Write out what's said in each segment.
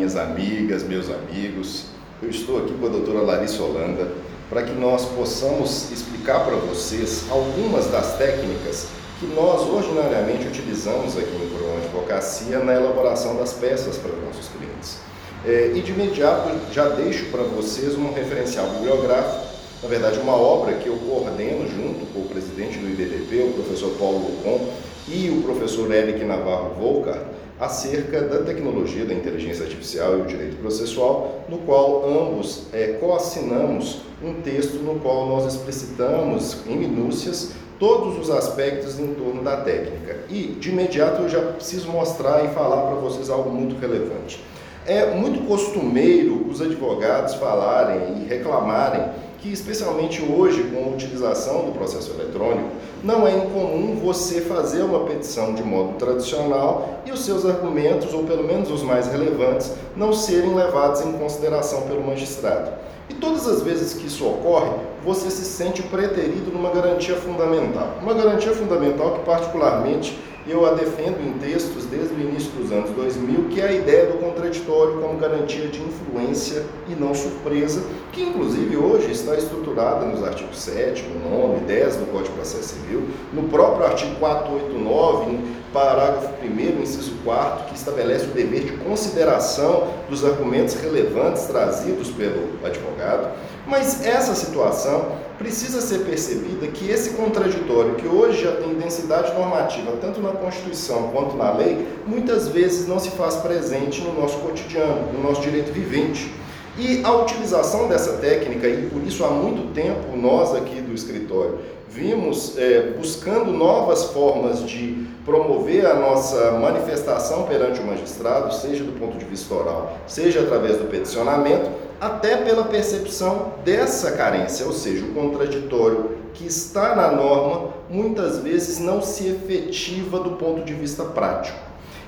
minhas amigas, meus amigos. Eu estou aqui com a doutora Larissa Holanda para que nós possamos explicar para vocês algumas das técnicas que nós ordinariamente utilizamos aqui em Coroa Advocacia na elaboração das peças para os nossos clientes. É, e de imediato já deixo para vocês um referencial bibliográfico, na verdade uma obra que eu coordeno junto com o presidente do IBDP, o professor Paulo Lucon, e o professor Eric Navarro Volcar, acerca da tecnologia da inteligência artificial e o direito processual, no qual ambos é, coassinamos um texto no qual nós explicitamos em minúcias todos os aspectos em torno da técnica. E, de imediato, eu já preciso mostrar e falar para vocês algo muito relevante. É muito costumeiro os advogados falarem e reclamarem que, especialmente hoje, com a utilização do processo eletrônico, não é incomum você fazer uma petição de modo tradicional e os seus argumentos, ou pelo menos os mais relevantes, não serem levados em consideração pelo magistrado. E todas as vezes que isso ocorre, você se sente preterido numa garantia fundamental. Uma garantia fundamental que, particularmente, eu a defendo em textos desde o início dos anos 2000, que é a ideia do contraditório como garantia de influência e não surpresa, que inclusive hoje está estruturada nos artigos 7, 9 e 10 do Código de Processo Civil, no próprio artigo 489, parágrafo 1 inciso 4 que estabelece o dever de consideração dos argumentos relevantes trazidos pelo advogado. Mas essa situação precisa ser percebida que esse contraditório, que hoje já tem densidade normativa, tanto na Constituição quanto na lei, muitas vezes não se faz presente no nosso cotidiano, no nosso direito vivente. E a utilização dessa técnica, e por isso há muito tempo nós aqui do escritório vimos é, buscando novas formas de promover a nossa manifestação perante o magistrado, seja do ponto de vista oral, seja através do peticionamento, até pela percepção dessa carência, ou seja, o contraditório que está na norma muitas vezes não se efetiva do ponto de vista prático.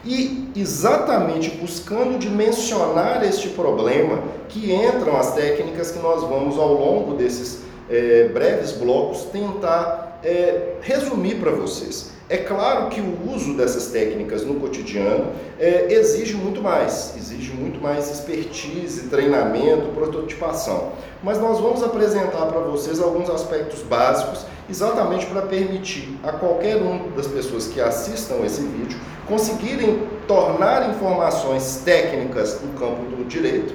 E exatamente buscando dimensionar este problema que entram as técnicas que nós vamos ao longo desses é, breves blocos tentar é, resumir para vocês. É claro que o uso dessas técnicas no cotidiano é, exige muito mais, exige muito mais expertise, treinamento, prototipação. Mas nós vamos apresentar para vocês alguns aspectos básicos, exatamente para permitir a qualquer um das pessoas que assistam esse vídeo conseguirem tornar informações técnicas no campo do direito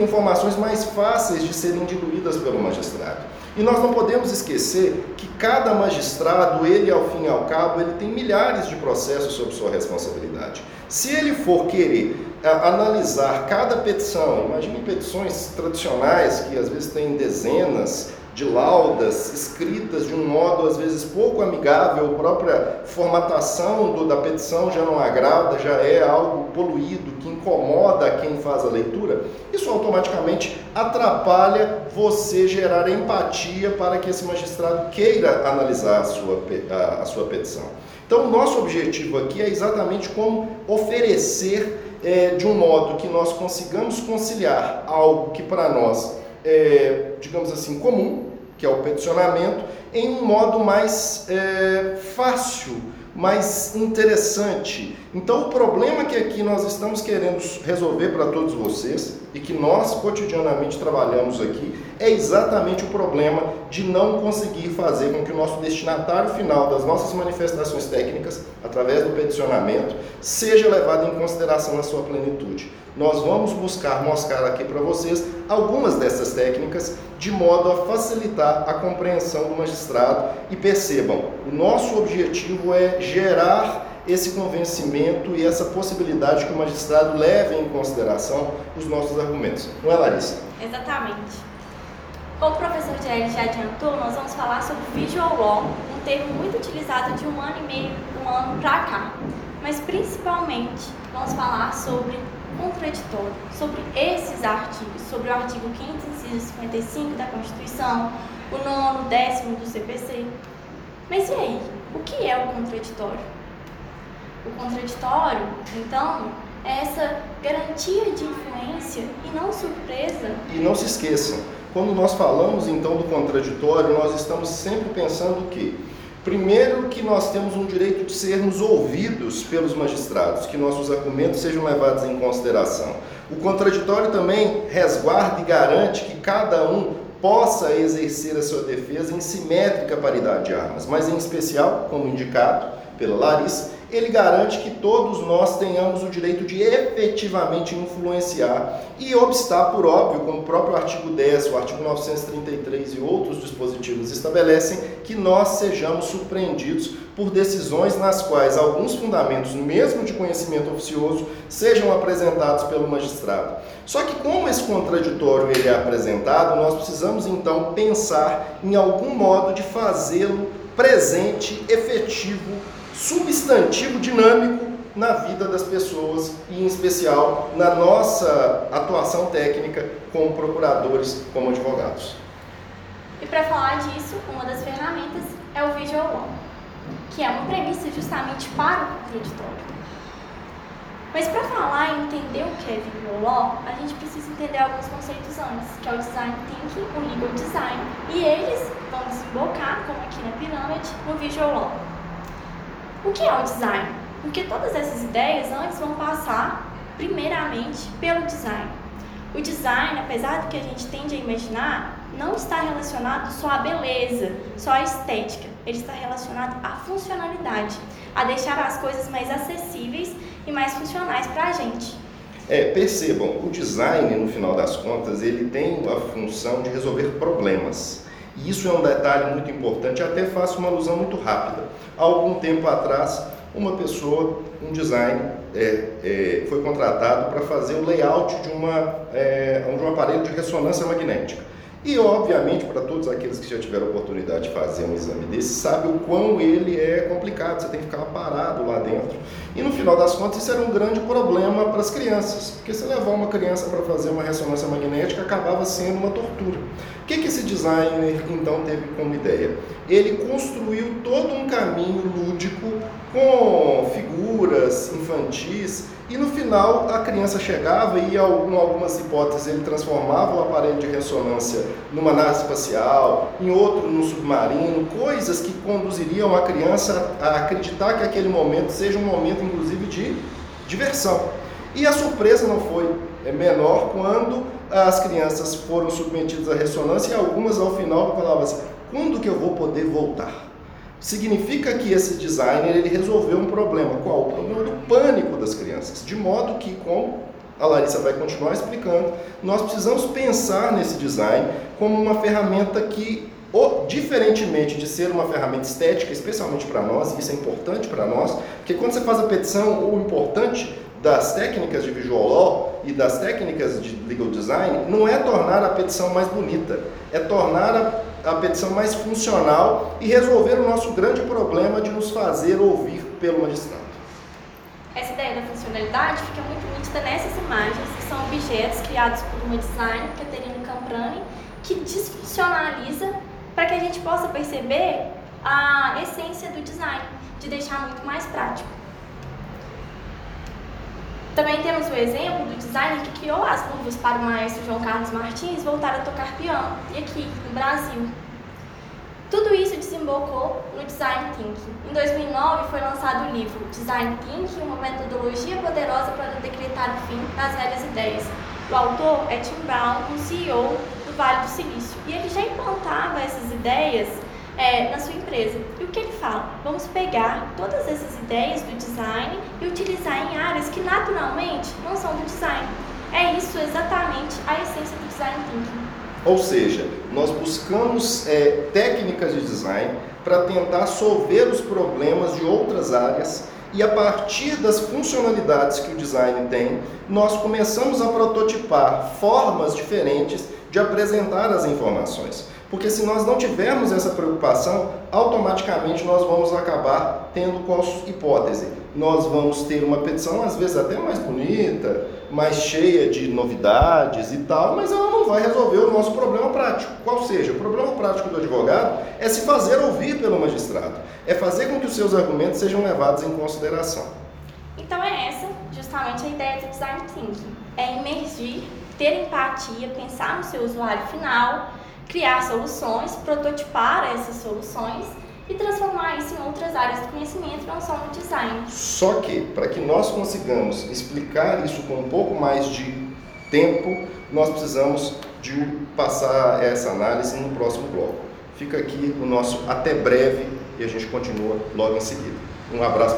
informações mais fáceis de serem diluídas pelo magistrado. E nós não podemos esquecer que cada magistrado, ele ao fim e ao cabo, ele tem milhares de processos sob sua responsabilidade. Se ele for querer a, eh, analisar cada petição, imagine petições tradicionais que às vezes têm dezenas, de laudas escritas de um modo às vezes pouco amigável, a própria formatação do, da petição já não agrada, já é algo poluído que incomoda quem faz a leitura, isso automaticamente atrapalha você gerar empatia para que esse magistrado queira analisar a sua, a, a sua petição. Então, nosso objetivo aqui é exatamente como oferecer é, de um modo que nós consigamos conciliar algo que para nós é, digamos assim, comum, que é o peticionamento, em um modo mais é, fácil, mais interessante. Então, o problema que aqui nós estamos querendo resolver para todos vocês e que nós cotidianamente trabalhamos aqui é exatamente o problema de não conseguir fazer com que o nosso destinatário final das nossas manifestações técnicas, através do peticionamento, seja levado em consideração na sua plenitude. Nós vamos buscar mostrar aqui para vocês algumas dessas técnicas de modo a facilitar a compreensão do magistrado e percebam, o nosso objetivo é gerar esse convencimento e essa possibilidade que o magistrado leve em consideração os nossos argumentos. Não é, Larissa? Exatamente. Como o professor Thierry já adiantou, nós vamos falar sobre visual law, um termo muito utilizado de um ano e meio, um ano para cá. Mas principalmente vamos falar sobre contraditório sobre esses artigos, sobre o artigo 5 inciso 55 da Constituição, o nono, décimo do CPC. Mas e aí? O que é o contraditório? O contraditório, então, é essa garantia de influência e não surpresa. E não se esqueçam, quando nós falamos então do contraditório, nós estamos sempre pensando que Primeiro, que nós temos um direito de sermos ouvidos pelos magistrados, que nossos argumentos sejam levados em consideração. O contraditório também resguarda e garante que cada um possa exercer a sua defesa em simétrica paridade de armas, mas em especial, como indicado pela Larissa, ele garante que todos nós tenhamos o direito de efetivamente influenciar e obstar por óbvio, como o próprio artigo 10, o artigo 933 e outros dispositivos estabelecem, que nós sejamos surpreendidos por decisões nas quais alguns fundamentos, mesmo de conhecimento oficioso, sejam apresentados pelo magistrado. Só que como esse contraditório ele é apresentado, nós precisamos então pensar em algum modo de fazê-lo presente, efetivo substantivo dinâmico na vida das pessoas e, em especial, na nossa atuação técnica como procuradores, como advogados. E para falar disso, uma das ferramentas é o Visual que é uma premissa justamente para o contraditório. Mas para falar e entender o que é Visual Law, a gente precisa entender alguns conceitos antes, que é o Design Thinking, o Legal Design, e eles vão desembocar, como aqui na pirâmide, no Visual Law. O que é o design? Porque todas essas ideias antes vão passar, primeiramente, pelo design. O design, apesar do que a gente tende a imaginar, não está relacionado só à beleza, só à estética. Ele está relacionado à funcionalidade, a deixar as coisas mais acessíveis e mais funcionais para a gente. É, percebam, o design, no final das contas, ele tem a função de resolver problemas. E isso é um detalhe muito importante, até faço uma alusão muito rápida. Há algum tempo atrás, uma pessoa, um design, é, é, foi contratado para fazer o layout de, uma, é, de um aparelho de ressonância magnética. E, obviamente, para todos aqueles que já tiveram oportunidade de fazer um exame desse, sabe o quão ele é complicado, você tem que ficar parado lá dentro. E, no final das contas, isso era um grande problema para as crianças, porque se levar uma criança para fazer uma ressonância magnética acabava sendo uma tortura. O que, que esse designer, então, teve como ideia? Ele construiu todo um caminho lúdico com figuras infantis e no final a criança chegava e, em algumas hipóteses, ele transformava o aparelho de ressonância numa nave espacial, em outro no submarino, coisas que conduziriam a criança a acreditar que aquele momento seja um momento, inclusive, de diversão. E a surpresa não foi menor quando as crianças foram submetidas à ressonância e algumas ao final falavam assim: quando que eu vou poder voltar? Significa que esse designer ele resolveu um problema. Qual? O problema do pânico das crianças. De modo que, como a Larissa vai continuar explicando, nós precisamos pensar nesse design como uma ferramenta que, diferentemente de ser uma ferramenta estética, especialmente para nós, isso é importante para nós, porque quando você faz a petição, o importante das técnicas de visual law e das técnicas de legal design não é tornar a petição mais bonita, é tornar a, a petição mais funcional e resolver o nosso grande problema de nos fazer ouvir pelo magistrado. Essa ideia da funcionalidade fica muito nítida nessas imagens, que são objetos criados por uma designer, Caterina Camprani, que desfuncionaliza para que a gente possa perceber a essência do design, de deixar muito mais prático. Também temos o exemplo do designer que criou as luvas para o maestro João Carlos Martins voltar a tocar piano, e aqui no Brasil. Tudo isso desembocou no Design Thinking. Em 2009 foi lançado o livro Design Thinking, uma metodologia poderosa para decretar o fim das velhas ideias. O autor é Tim Brown, um CEO do Vale do Silício, e ele já implantava essas ideias é, na sua empresa. E o que ele fala? Vamos pegar todas essas ideias do design e utilizar em áreas que naturalmente não são do design. É isso exatamente a essência do design thinking. Ou seja, nós buscamos é, técnicas de design para tentar solver os problemas de outras áreas e a partir das funcionalidades que o design tem, nós começamos a prototipar formas diferentes de apresentar as informações. Porque se nós não tivermos essa preocupação, automaticamente nós vamos acabar tendo qual hipótese? Nós vamos ter uma petição, às vezes até mais bonita, mais cheia de novidades e tal, mas ela não vai resolver o nosso problema prático. Qual seja, o problema prático do advogado é se fazer ouvir pelo magistrado, é fazer com que os seus argumentos sejam levados em consideração. Então é essa justamente a ideia do design thinking, é emergir, ter empatia, pensar no seu usuário final, criar soluções, prototipar essas soluções e transformar isso em outras áreas do conhecimento, não só no design. Só que, para que nós consigamos explicar isso com um pouco mais de tempo, nós precisamos de passar essa análise no próximo bloco. Fica aqui o nosso até breve e a gente continua logo em seguida. Um abraço